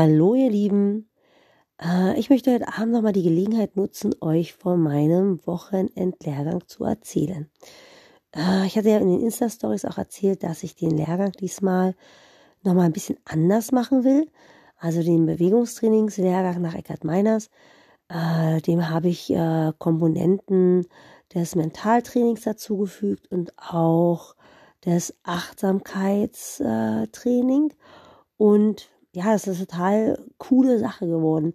Hallo ihr Lieben, äh, ich möchte heute Abend nochmal die Gelegenheit nutzen, euch von meinem Wochenendlehrgang zu erzählen. Äh, ich hatte ja in den Insta-Stories auch erzählt, dass ich den Lehrgang diesmal nochmal ein bisschen anders machen will. Also den Bewegungstrainingslehrgang nach Eckhard Meiners, äh, dem habe ich Komponenten des Mentaltrainings dazugefügt und auch des Achtsamkeitstraining und ja, das ist eine total coole Sache geworden.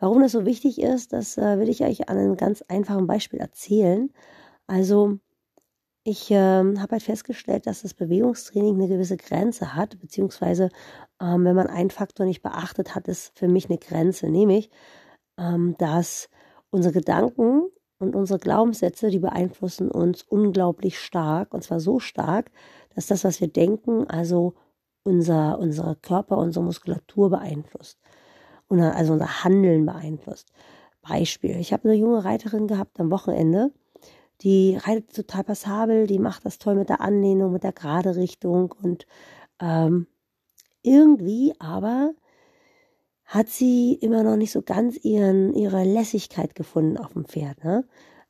Warum das so wichtig ist, das äh, will ich euch an einem ganz einfachen Beispiel erzählen. Also, ich äh, habe halt festgestellt, dass das Bewegungstraining eine gewisse Grenze hat, beziehungsweise ähm, wenn man einen Faktor nicht beachtet, hat es für mich eine Grenze, nämlich, ähm, dass unsere Gedanken und unsere Glaubenssätze, die beeinflussen uns unglaublich stark, und zwar so stark, dass das, was wir denken, also unser, unser Körper, unsere Muskulatur beeinflusst. Also unser Handeln beeinflusst. Beispiel, ich habe eine junge Reiterin gehabt am Wochenende, die reitet total passabel, die macht das toll mit der Anlehnung, mit der gerade Richtung und ähm, irgendwie aber hat sie immer noch nicht so ganz ihren, ihre Lässigkeit gefunden auf dem Pferd. Ne?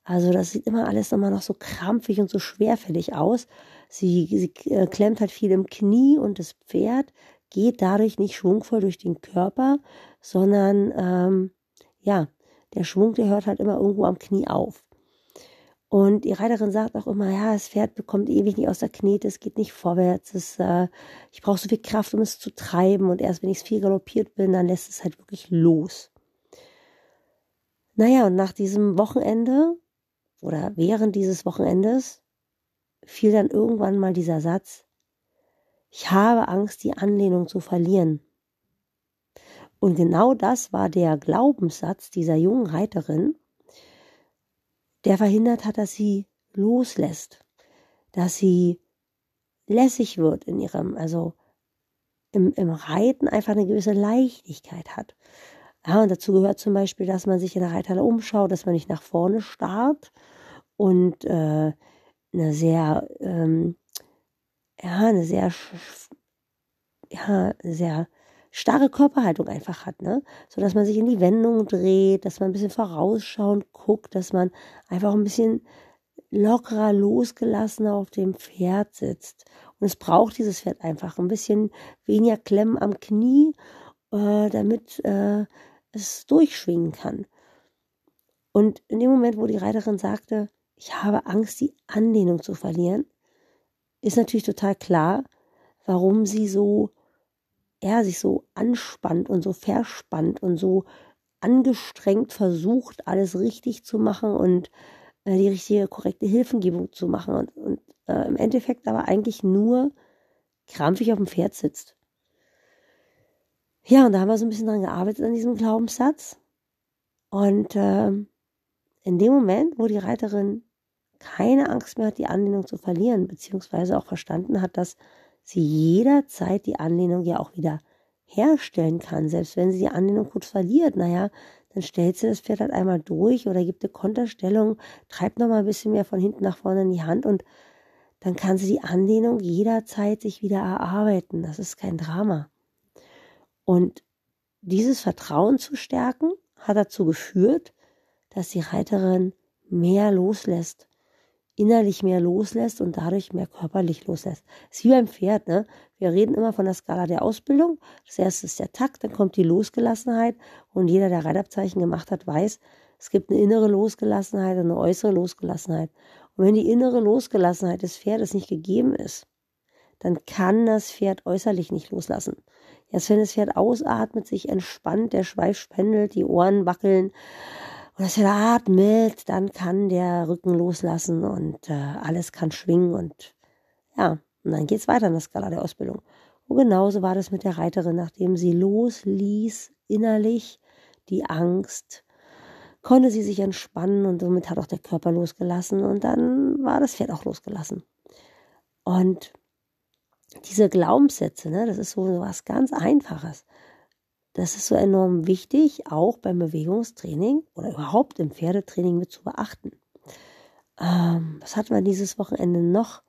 Also das sieht immer alles immer noch so krampfig und so schwerfällig aus. Sie, sie äh, klemmt halt viel im Knie und das Pferd geht dadurch nicht schwungvoll durch den Körper, sondern ähm, ja, der Schwung, der hört halt immer irgendwo am Knie auf. Und die Reiterin sagt auch immer, ja, das Pferd bekommt ewig nicht aus der Knete, es geht nicht vorwärts, es, äh, ich brauche so viel Kraft, um es zu treiben und erst wenn ich viel galoppiert bin, dann lässt es halt wirklich los. Naja, und nach diesem Wochenende oder während dieses Wochenendes fiel dann irgendwann mal dieser Satz, ich habe Angst, die Anlehnung zu verlieren. Und genau das war der Glaubenssatz dieser jungen Reiterin, der verhindert hat, dass sie loslässt, dass sie lässig wird in ihrem, also im, im Reiten einfach eine gewisse Leichtigkeit hat. Ja, und dazu gehört zum Beispiel, dass man sich in der Reithalle umschaut, dass man nicht nach vorne starrt und äh, eine sehr, ähm, ja, eine sehr, ja, eine sehr starre Körperhaltung einfach hat, ne? So dass man sich in die Wendung dreht, dass man ein bisschen vorausschauend guckt, dass man einfach ein bisschen lockerer, losgelassener auf dem Pferd sitzt. Und es braucht dieses Pferd einfach ein bisschen weniger Klemmen am Knie, äh, damit äh, es durchschwingen kann. Und in dem Moment, wo die Reiterin sagte, ich habe Angst, die Anlehnung zu verlieren, ist natürlich total klar, warum sie so, ja, sich so anspannt und so verspannt und so angestrengt versucht, alles richtig zu machen und äh, die richtige, korrekte Hilfengebung zu machen und, und äh, im Endeffekt aber eigentlich nur krampfig auf dem Pferd sitzt. Ja, und da haben wir so ein bisschen dran gearbeitet an diesem Glaubenssatz. Und äh, in dem Moment, wo die Reiterin keine Angst mehr hat, die Anlehnung zu verlieren, beziehungsweise auch verstanden hat, dass sie jederzeit die Anlehnung ja auch wieder herstellen kann. Selbst wenn sie die Anlehnung kurz verliert, naja, dann stellt sie das Pferd halt einmal durch oder gibt eine Konterstellung, treibt nochmal ein bisschen mehr von hinten nach vorne in die Hand und dann kann sie die Anlehnung jederzeit sich wieder erarbeiten. Das ist kein Drama. Und dieses Vertrauen zu stärken hat dazu geführt, dass die Reiterin mehr loslässt innerlich mehr loslässt und dadurch mehr körperlich loslässt. Das ist wie beim Pferd, ne? Wir reden immer von der Skala der Ausbildung. Das erste ist der Takt, dann kommt die Losgelassenheit und jeder, der Reitabzeichen gemacht hat, weiß, es gibt eine innere Losgelassenheit und eine äußere Losgelassenheit. Und wenn die innere Losgelassenheit des Pferdes nicht gegeben ist, dann kann das Pferd äußerlich nicht loslassen. Erst wenn das Pferd ausatmet, sich entspannt, der Schweif spendelt, die Ohren wackeln, und dass er da atmet, dann kann der Rücken loslassen und äh, alles kann schwingen und ja, und dann geht's weiter in der Skala der Ausbildung. Und genauso war das mit der Reiterin, nachdem sie losließ innerlich die Angst, konnte sie sich entspannen und somit hat auch der Körper losgelassen und dann war das Pferd auch losgelassen. Und diese Glaubenssätze, ne, das ist so was ganz Einfaches. Das ist so enorm wichtig, auch beim Bewegungstraining oder überhaupt im Pferdetraining mit zu beachten. Ähm, was hatten wir dieses Wochenende noch?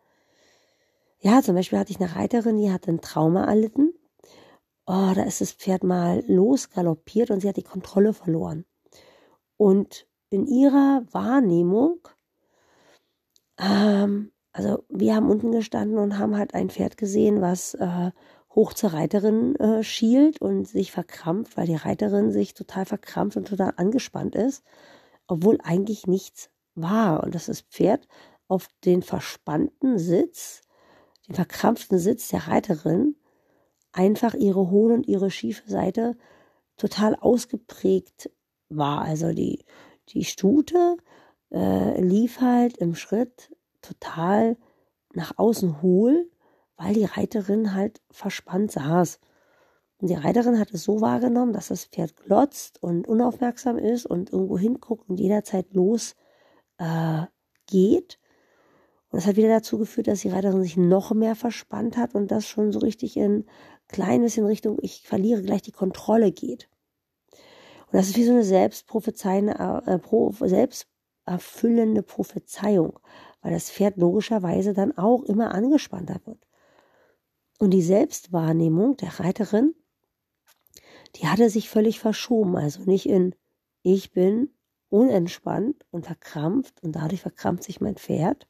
Ja, zum Beispiel hatte ich eine Reiterin, die hatte ein Trauma erlitten. oh, da ist das Pferd mal losgaloppiert und sie hat die Kontrolle verloren. Und in ihrer Wahrnehmung, ähm, also wir haben unten gestanden und haben halt ein Pferd gesehen, was äh, hoch zur Reiterin äh, schielt und sich verkrampft, weil die Reiterin sich total verkrampft und total angespannt ist, obwohl eigentlich nichts war. Und das ist Pferd auf den verspannten Sitz, den verkrampften Sitz der Reiterin, einfach ihre hohle und ihre schiefe Seite total ausgeprägt war. Also die, die Stute äh, lief halt im Schritt total nach außen hohl, weil die Reiterin halt verspannt saß. Und die Reiterin hat es so wahrgenommen, dass das Pferd glotzt und unaufmerksam ist und irgendwo hinguckt und jederzeit los äh. Und das hat wieder dazu geführt, dass die Reiterin sich noch mehr verspannt hat und das schon so richtig in klein bisschen Richtung, ich verliere gleich die Kontrolle geht. Und das ist wie so eine selbstprophezeiende, äh, selbsterfüllende Prophezeiung, weil das Pferd logischerweise dann auch immer angespannter wird. Und die Selbstwahrnehmung der Reiterin, die hatte sich völlig verschoben, also nicht in ich bin unentspannt und verkrampft und dadurch verkrampft sich mein Pferd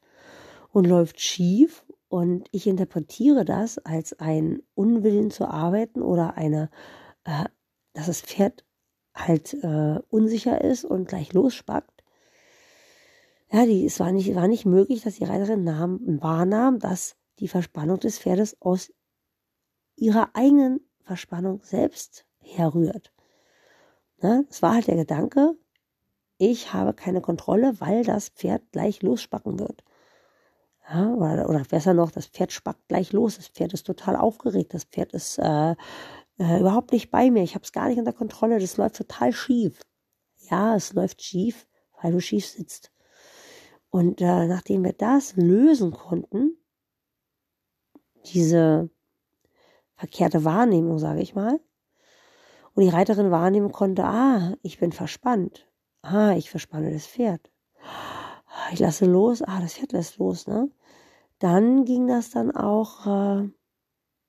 und läuft schief und ich interpretiere das als ein Unwillen zu arbeiten oder eine, äh, dass das Pferd halt äh, unsicher ist und gleich losspackt. Ja, die, es war nicht, war nicht möglich, dass die Reiterin nahm, wahrnahm, dass die Verspannung des Pferdes aus ihrer eigenen Verspannung selbst herrührt. Ne? Es war halt der Gedanke, ich habe keine Kontrolle, weil das Pferd gleich losspacken wird. Ja, oder, oder besser noch, das Pferd spackt gleich los. Das Pferd ist total aufgeregt. Das Pferd ist äh, äh, überhaupt nicht bei mir. Ich habe es gar nicht unter Kontrolle. Das läuft total schief. Ja, es läuft schief, weil du schief sitzt. Und äh, nachdem wir das lösen konnten, diese verkehrte Wahrnehmung, sage ich mal, und die Reiterin wahrnehmen konnte, ah, ich bin verspannt. Ah, ich verspanne das Pferd ich lasse los, ah, das Pferd lässt los, ne? Dann ging das dann auch, äh,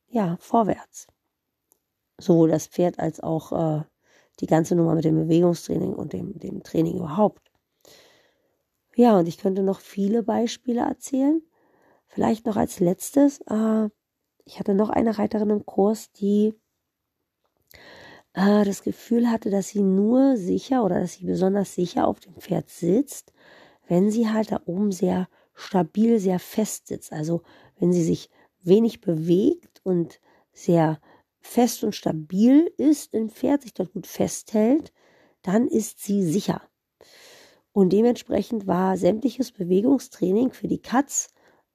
ja, vorwärts. Sowohl das Pferd als auch äh, die ganze Nummer mit dem Bewegungstraining und dem, dem Training überhaupt. Ja, und ich könnte noch viele Beispiele erzählen. Vielleicht noch als letztes, äh, ich hatte noch eine Reiterin im Kurs, die äh, das Gefühl hatte, dass sie nur sicher oder dass sie besonders sicher auf dem Pferd sitzt, wenn sie halt da oben sehr stabil, sehr fest sitzt. Also wenn sie sich wenig bewegt und sehr fest und stabil ist im Pferd, sich dort gut festhält, dann ist sie sicher. Und dementsprechend war sämtliches Bewegungstraining für die Katz,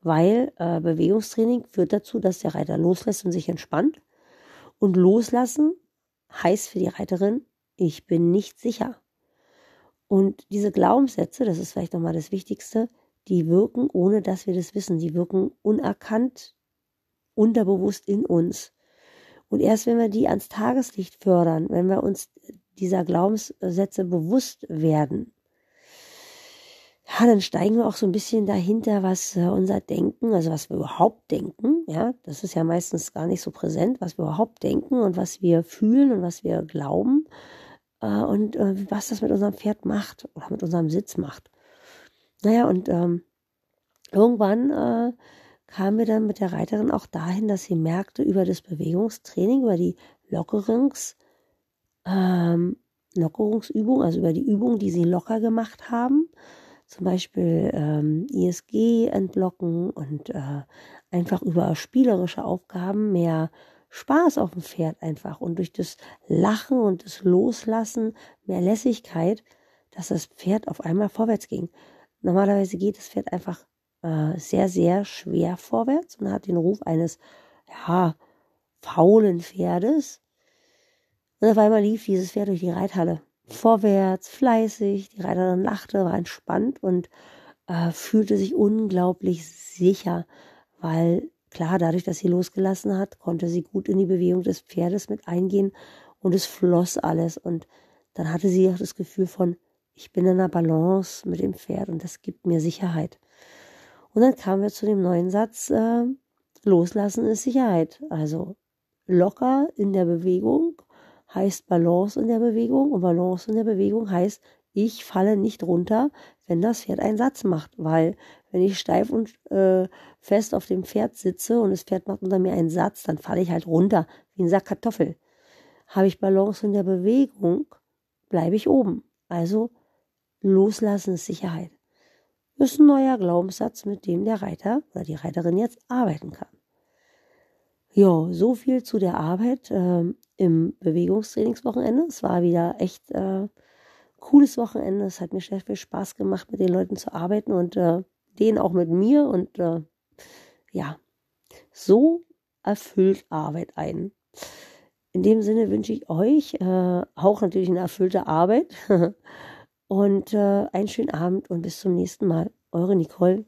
weil äh, Bewegungstraining führt dazu, dass der Reiter loslässt und sich entspannt. Und loslassen heißt für die Reiterin, ich bin nicht sicher. Und diese Glaubenssätze, das ist vielleicht nochmal das Wichtigste, die wirken, ohne dass wir das wissen. Die wirken unerkannt, unterbewusst in uns. Und erst wenn wir die ans Tageslicht fördern, wenn wir uns dieser Glaubenssätze bewusst werden, ja, dann steigen wir auch so ein bisschen dahinter, was äh, unser Denken, also was wir überhaupt denken, ja, das ist ja meistens gar nicht so präsent, was wir überhaupt denken und was wir fühlen und was wir glauben äh, und äh, was das mit unserem Pferd macht oder mit unserem Sitz macht. Naja, und ähm, irgendwann äh, kamen wir dann mit der Reiterin auch dahin, dass sie merkte über das Bewegungstraining, über die Lockerungs, ähm, Lockerungsübung, also über die Übungen, die sie locker gemacht haben, zum Beispiel ähm, ISG entlocken und äh, einfach über spielerische Aufgaben mehr Spaß auf dem Pferd einfach und durch das Lachen und das Loslassen mehr Lässigkeit, dass das Pferd auf einmal vorwärts ging. Normalerweise geht das Pferd einfach äh, sehr, sehr schwer vorwärts und hat den Ruf eines, ja, faulen Pferdes. Und auf einmal lief dieses Pferd durch die Reithalle. Vorwärts, fleißig, die Reiterin lachte, war entspannt und äh, fühlte sich unglaublich sicher, weil Klar, dadurch, dass sie losgelassen hat, konnte sie gut in die Bewegung des Pferdes mit eingehen und es floss alles. Und dann hatte sie auch das Gefühl von, ich bin in einer Balance mit dem Pferd und das gibt mir Sicherheit. Und dann kamen wir zu dem neuen Satz, äh, loslassen ist Sicherheit. Also locker in der Bewegung heißt Balance in der Bewegung und Balance in der Bewegung heißt, ich falle nicht runter, wenn das Pferd einen Satz macht, weil wenn ich steif und äh, fest auf dem Pferd sitze und das Pferd macht unter mir einen Satz, dann falle ich halt runter wie ein Sack Kartoffel. Habe ich Balance in der Bewegung, bleibe ich oben. Also loslassen ist Sicherheit. Ist ein neuer Glaubenssatz, mit dem der Reiter oder die Reiterin jetzt arbeiten kann. Ja, so viel zu der Arbeit äh, im Bewegungstrainingswochenende. Es war wieder echt äh, cooles Wochenende. Es hat mir sehr viel Spaß gemacht, mit den Leuten zu arbeiten und äh, denen auch mit mir. Und äh, ja, so erfüllt Arbeit ein. In dem Sinne wünsche ich euch äh, auch natürlich eine erfüllte Arbeit und äh, einen schönen Abend und bis zum nächsten Mal. Eure Nicole.